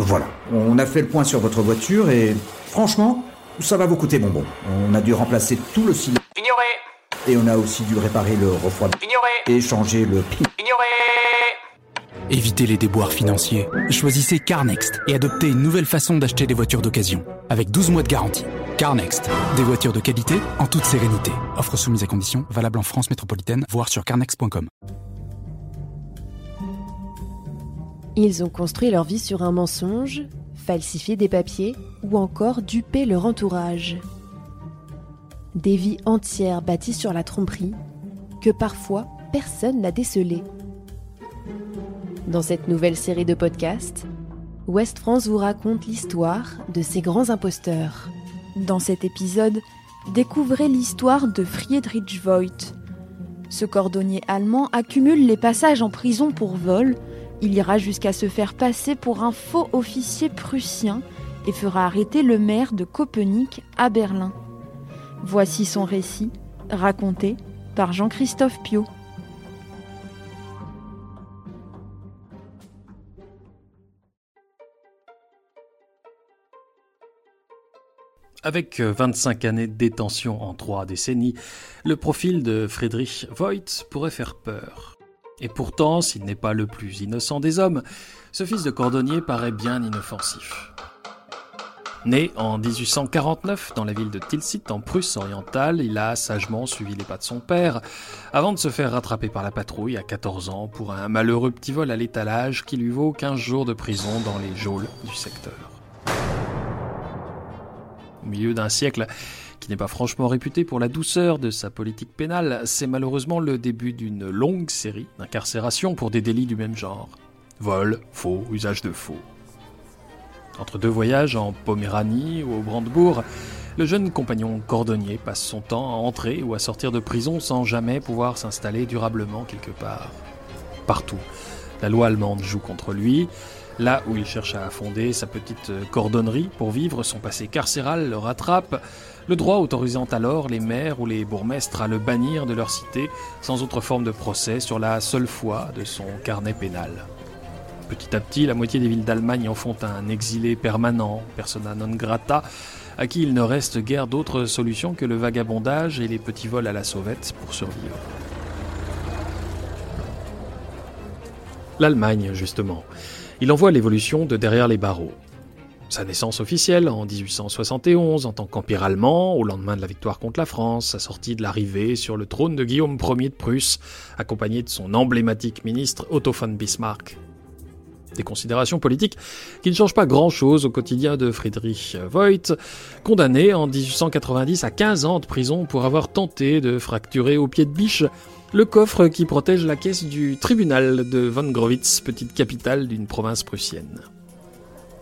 Voilà, on a fait le point sur votre voiture et franchement, ça va vous coûter bonbon. On a dû remplacer tout le cylindre. Ignoré Et on a aussi dû réparer le refroidissement Ignoré et changer le pin. Ignoré Évitez les déboires financiers. Choisissez CarNext et adoptez une nouvelle façon d'acheter des voitures d'occasion. Avec 12 mois de garantie. CarNext. Des voitures de qualité en toute sérénité. Offre soumise à conditions, valable en France métropolitaine, voire sur carnext.com. Ils ont construit leur vie sur un mensonge, falsifié des papiers ou encore dupé leur entourage. Des vies entières bâties sur la tromperie que parfois personne n'a décelées. Dans cette nouvelle série de podcasts, Ouest France vous raconte l'histoire de ces grands imposteurs. Dans cet épisode, découvrez l'histoire de Friedrich Voigt. Ce cordonnier allemand accumule les passages en prison pour vol. Il ira jusqu'à se faire passer pour un faux officier prussien et fera arrêter le maire de Copenhague à Berlin. Voici son récit, raconté par Jean-Christophe Piot. Avec 25 années de détention en trois décennies, le profil de Friedrich Voigt pourrait faire peur. Et pourtant, s'il n'est pas le plus innocent des hommes, ce fils de cordonnier paraît bien inoffensif. Né en 1849 dans la ville de Tilsit en Prusse orientale, il a sagement suivi les pas de son père avant de se faire rattraper par la patrouille à 14 ans pour un malheureux petit vol à l'étalage qui lui vaut 15 jours de prison dans les geôles du secteur. Au milieu d'un siècle qui n'est pas franchement réputé pour la douceur de sa politique pénale, c'est malheureusement le début d'une longue série d'incarcérations pour des délits du même genre. Vol, faux, usage de faux. Entre deux voyages en Poméranie ou au Brandebourg, le jeune compagnon cordonnier passe son temps à entrer ou à sortir de prison sans jamais pouvoir s'installer durablement quelque part. Partout, la loi allemande joue contre lui, Là où il cherche à fonder sa petite cordonnerie pour vivre, son passé carcéral le rattrape, le droit autorisant alors les maires ou les bourgmestres à le bannir de leur cité sans autre forme de procès sur la seule foi de son carnet pénal. Petit à petit, la moitié des villes d'Allemagne en font un exilé permanent, persona non grata, à qui il ne reste guère d'autre solution que le vagabondage et les petits vols à la sauvette pour survivre. L'Allemagne, justement. Il envoie l'évolution de derrière les barreaux. Sa naissance officielle en 1871 en tant qu'empire allemand, au lendemain de la victoire contre la France, sa sortie de l'arrivée sur le trône de Guillaume Ier de Prusse, accompagné de son emblématique ministre Otto von Bismarck. Des considérations politiques qui ne changent pas grand-chose au quotidien de Friedrich Voigt, condamné en 1890 à 15 ans de prison pour avoir tenté de fracturer au pied de biche le coffre qui protège la caisse du tribunal de von Grovitz, petite capitale d'une province prussienne.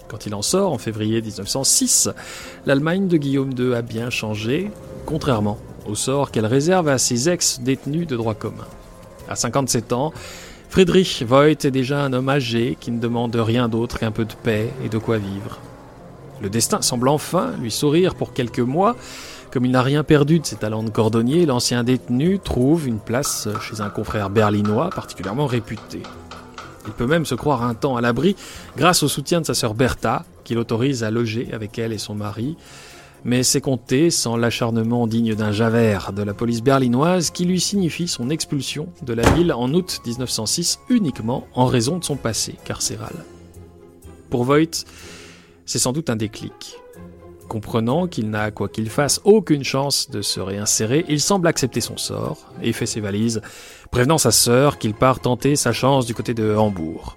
Quand il en sort, en février 1906, l'Allemagne de Guillaume II a bien changé, contrairement au sort qu'elle réserve à ses ex-détenus de droit commun. À 57 ans, Friedrich Voigt est déjà un homme âgé qui ne demande rien d'autre qu'un peu de paix et de quoi vivre. Le destin semble enfin lui sourire pour quelques mois, comme il n'a rien perdu de ses talents de cordonnier, l'ancien détenu trouve une place chez un confrère berlinois particulièrement réputé. Il peut même se croire un temps à l'abri grâce au soutien de sa sœur Bertha, qui l'autorise à loger avec elle et son mari. Mais c'est compté sans l'acharnement digne d'un Javert de la police berlinoise qui lui signifie son expulsion de la ville en août 1906 uniquement en raison de son passé carcéral. Pour Voigt, c'est sans doute un déclic. Comprenant qu'il n'a, quoi qu'il fasse, aucune chance de se réinsérer, il semble accepter son sort et fait ses valises, prévenant sa sœur qu'il part tenter sa chance du côté de Hambourg.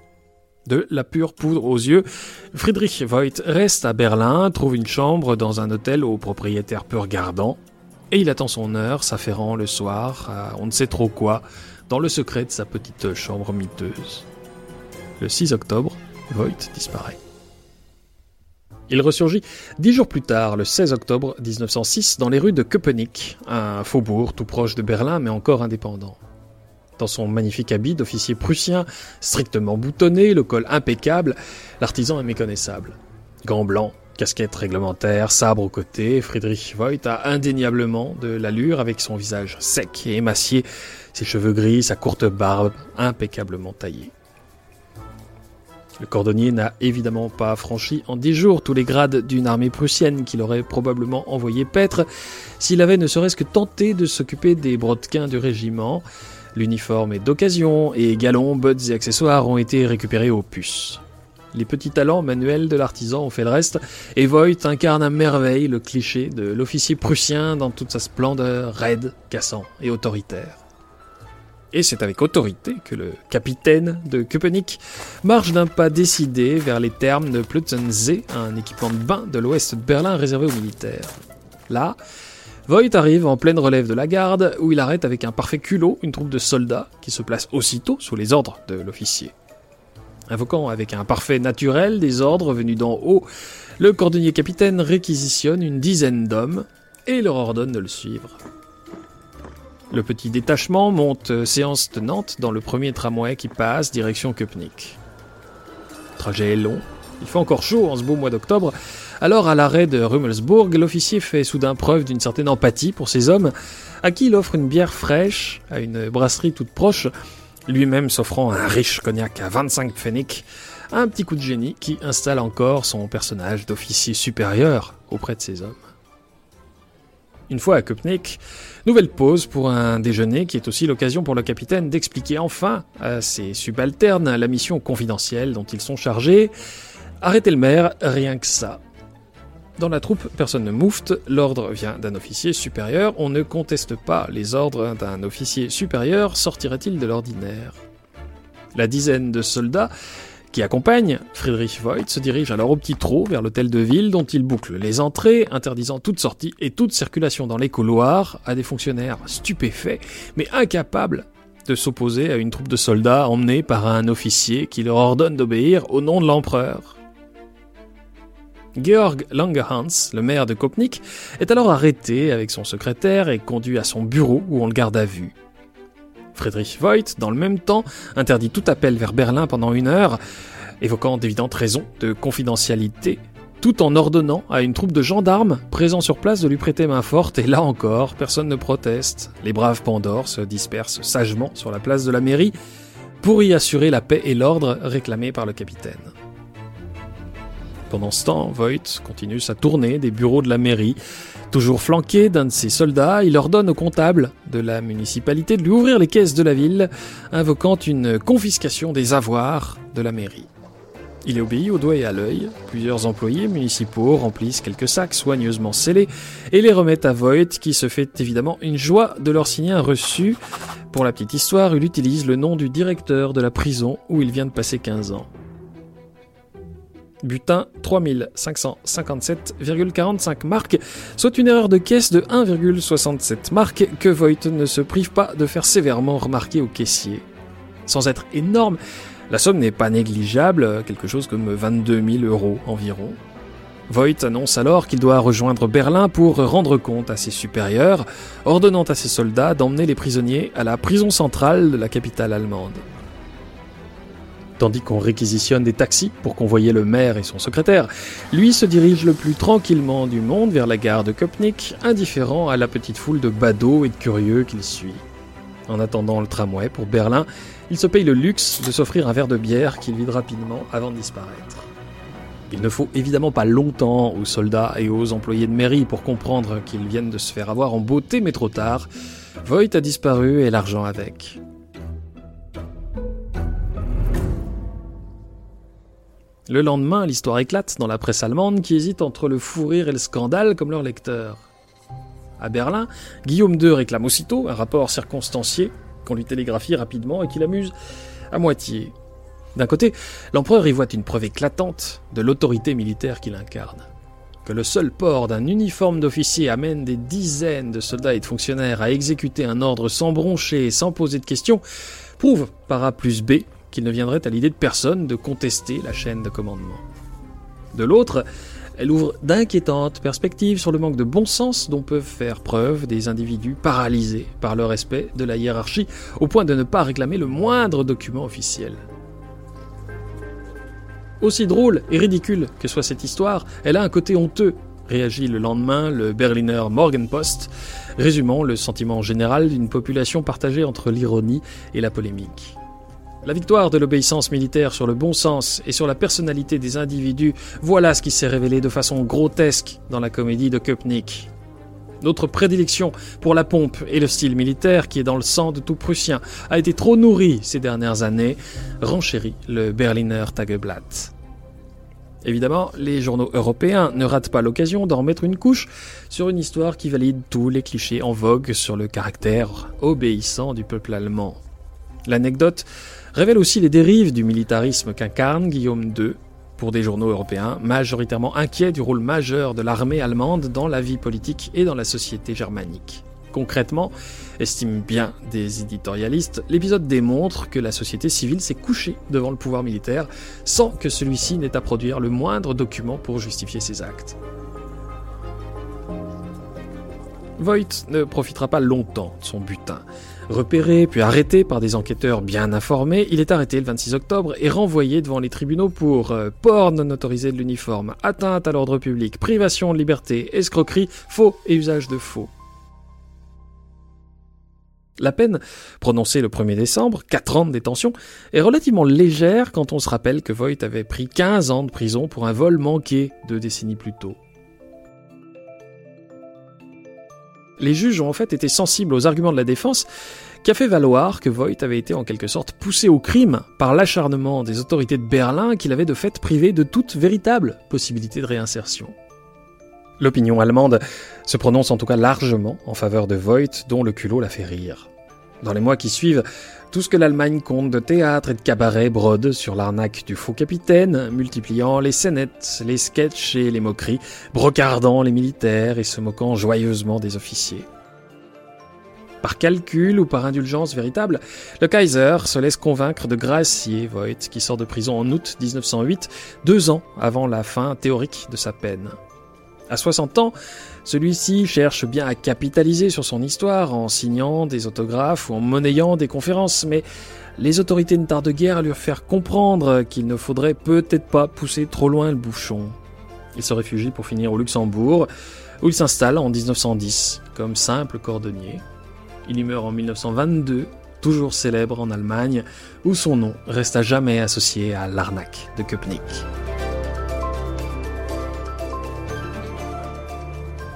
De la pure poudre aux yeux, Friedrich Voigt reste à Berlin, trouve une chambre dans un hôtel au propriétaire peu regardant, et il attend son heure, s'affairant le soir à on ne sait trop quoi, dans le secret de sa petite chambre miteuse. Le 6 octobre, Voigt disparaît. Il ressurgit dix jours plus tard, le 16 octobre 1906, dans les rues de Köpenick, un faubourg tout proche de Berlin mais encore indépendant. Dans son magnifique habit d'officier prussien, strictement boutonné, le col impeccable, l'artisan est méconnaissable. Gants blancs, casquette réglementaire, sabre au côté, Friedrich Voigt a indéniablement de l'allure avec son visage sec et émacié, ses cheveux gris, sa courte barbe impeccablement taillée. Le cordonnier n'a évidemment pas franchi en dix jours tous les grades d'une armée prussienne qu'il aurait probablement envoyé paître s'il avait ne serait-ce que tenté de s'occuper des brodequins du régiment. L'uniforme est d'occasion et galons, bottes et accessoires ont été récupérés aux puces. Les petits talents manuels de l'artisan ont fait le reste, et Voigt incarne à merveille le cliché de l'officier prussien dans toute sa splendeur, raide, cassant et autoritaire. Et c'est avec autorité que le capitaine de Köpenick marche d'un pas décidé vers les thermes de Plutzensee, un équipement de bain de l'ouest de Berlin réservé aux militaires. Là, Voigt arrive en pleine relève de la garde, où il arrête avec un parfait culot une troupe de soldats qui se place aussitôt sous les ordres de l'officier. Invoquant avec un parfait naturel des ordres venus d'en haut, le cordonnier capitaine réquisitionne une dizaine d'hommes et leur ordonne de le suivre. Le petit détachement monte euh, séance tenante dans le premier tramway qui passe direction Köpenick. Le trajet est long, il fait encore chaud en ce beau mois d'octobre, alors à l'arrêt de Rummelsburg, l'officier fait soudain preuve d'une certaine empathie pour ses hommes, à qui il offre une bière fraîche à une brasserie toute proche, lui-même s'offrant un riche cognac à 25 pfennig, un petit coup de génie qui installe encore son personnage d'officier supérieur auprès de ses hommes. Une fois à Köpenick, nouvelle pause pour un déjeuner qui est aussi l'occasion pour le capitaine d'expliquer enfin à ses subalternes la mission confidentielle dont ils sont chargés. Arrêtez le maire, rien que ça. Dans la troupe, personne ne moufte, l'ordre vient d'un officier supérieur, on ne conteste pas les ordres d'un officier supérieur, sortirait-il de l'ordinaire? La dizaine de soldats qui accompagne Friedrich Voigt se dirige alors au petit trot vers l'hôtel de ville dont il boucle les entrées, interdisant toute sortie et toute circulation dans les couloirs à des fonctionnaires stupéfaits, mais incapables de s'opposer à une troupe de soldats emmenés par un officier qui leur ordonne d'obéir au nom de l'empereur. Georg Langehans, le maire de Kopnik, est alors arrêté avec son secrétaire et conduit à son bureau où on le garde à vue. Friedrich Voigt, dans le même temps, interdit tout appel vers Berlin pendant une heure, évoquant d'évidentes raisons de confidentialité, tout en ordonnant à une troupe de gendarmes présents sur place de lui prêter main forte, et là encore, personne ne proteste. Les braves Pandores se dispersent sagement sur la place de la mairie pour y assurer la paix et l'ordre réclamés par le capitaine. Pendant ce temps, Voigt continue sa tournée des bureaux de la mairie, Toujours flanqué d'un de ses soldats, il ordonne au comptable de la municipalité de lui ouvrir les caisses de la ville, invoquant une confiscation des avoirs de la mairie. Il est obéi au doigt et à l'œil. Plusieurs employés municipaux remplissent quelques sacs soigneusement scellés et les remettent à Voigt, qui se fait évidemment une joie de leur signer un reçu. Pour la petite histoire, il utilise le nom du directeur de la prison où il vient de passer 15 ans. Butin 3557,45 marques, soit une erreur de caisse de 1,67 marques que Voigt ne se prive pas de faire sévèrement remarquer au caissier. Sans être énorme, la somme n'est pas négligeable, quelque chose comme 22 000 euros environ. Voigt annonce alors qu'il doit rejoindre Berlin pour rendre compte à ses supérieurs, ordonnant à ses soldats d'emmener les prisonniers à la prison centrale de la capitale allemande. Tandis qu'on réquisitionne des taxis pour convoyer le maire et son secrétaire, lui se dirige le plus tranquillement du monde vers la gare de Köpenick, indifférent à la petite foule de badauds et de curieux qu'il suit. En attendant le tramway pour Berlin, il se paye le luxe de s'offrir un verre de bière qu'il vide rapidement avant de disparaître. Il ne faut évidemment pas longtemps aux soldats et aux employés de mairie pour comprendre qu'ils viennent de se faire avoir en beauté, mais trop tard. Voigt a disparu et l'argent avec. Le lendemain, l'histoire éclate dans la presse allemande qui hésite entre le fou rire et le scandale comme leur lecteur. À Berlin, Guillaume II réclame aussitôt un rapport circonstancié qu'on lui télégraphie rapidement et qui l'amuse à moitié. D'un côté, l'empereur y voit une preuve éclatante de l'autorité militaire qu'il incarne. Que le seul port d'un uniforme d'officier amène des dizaines de soldats et de fonctionnaires à exécuter un ordre sans broncher et sans poser de questions prouve par A plus B qu'il ne viendrait à l'idée de personne de contester la chaîne de commandement. De l'autre, elle ouvre d'inquiétantes perspectives sur le manque de bon sens dont peuvent faire preuve des individus paralysés par le respect de la hiérarchie au point de ne pas réclamer le moindre document officiel. Aussi drôle et ridicule que soit cette histoire, elle a un côté honteux, réagit le lendemain le Berliner Morgenpost, résumant le sentiment général d'une population partagée entre l'ironie et la polémique. La victoire de l'obéissance militaire sur le bon sens et sur la personnalité des individus, voilà ce qui s'est révélé de façon grotesque dans la comédie de Köpenick. Notre prédilection pour la pompe et le style militaire qui est dans le sang de tout Prussien a été trop nourrie ces dernières années, renchérit le Berliner Tageblatt. Évidemment, les journaux européens ne ratent pas l'occasion d'en mettre une couche sur une histoire qui valide tous les clichés en vogue sur le caractère obéissant du peuple allemand. L'anecdote révèle aussi les dérives du militarisme qu'incarne Guillaume II pour des journaux européens majoritairement inquiets du rôle majeur de l'armée allemande dans la vie politique et dans la société germanique. Concrètement, estiment bien des éditorialistes, l'épisode démontre que la société civile s'est couchée devant le pouvoir militaire sans que celui-ci n'ait à produire le moindre document pour justifier ses actes. Voigt ne profitera pas longtemps de son butin. Repéré puis arrêté par des enquêteurs bien informés, il est arrêté le 26 octobre et renvoyé devant les tribunaux pour euh, non autorisé de l'uniforme, atteinte à l'ordre public, privation de liberté, escroquerie, faux et usage de faux. La peine, prononcée le 1er décembre, 4 ans de détention, est relativement légère quand on se rappelle que Voigt avait pris 15 ans de prison pour un vol manqué deux décennies plus tôt. Les juges ont en fait été sensibles aux arguments de la défense qui a fait valoir que Voigt avait été en quelque sorte poussé au crime par l'acharnement des autorités de Berlin qu'il avait de fait privé de toute véritable possibilité de réinsertion. L'opinion allemande se prononce en tout cas largement en faveur de Voigt, dont le culot l'a fait rire. Dans les mois qui suivent, tout ce que l'Allemagne compte de théâtre et de cabaret brode sur l'arnaque du faux capitaine, multipliant les scénettes, les sketchs et les moqueries, brocardant les militaires et se moquant joyeusement des officiers. Par calcul ou par indulgence véritable, le Kaiser se laisse convaincre de gracier Voigt, qui sort de prison en août 1908, deux ans avant la fin théorique de sa peine. À 60 ans, celui-ci cherche bien à capitaliser sur son histoire en signant des autographes ou en monnayant des conférences, mais les autorités ne tardent guère à lui faire comprendre qu'il ne faudrait peut-être pas pousser trop loin le bouchon. Il se réfugie pour finir au Luxembourg, où il s'installe en 1910 comme simple cordonnier. Il y meurt en 1922, toujours célèbre en Allemagne, où son nom reste à jamais associé à l'arnaque de Köpenick.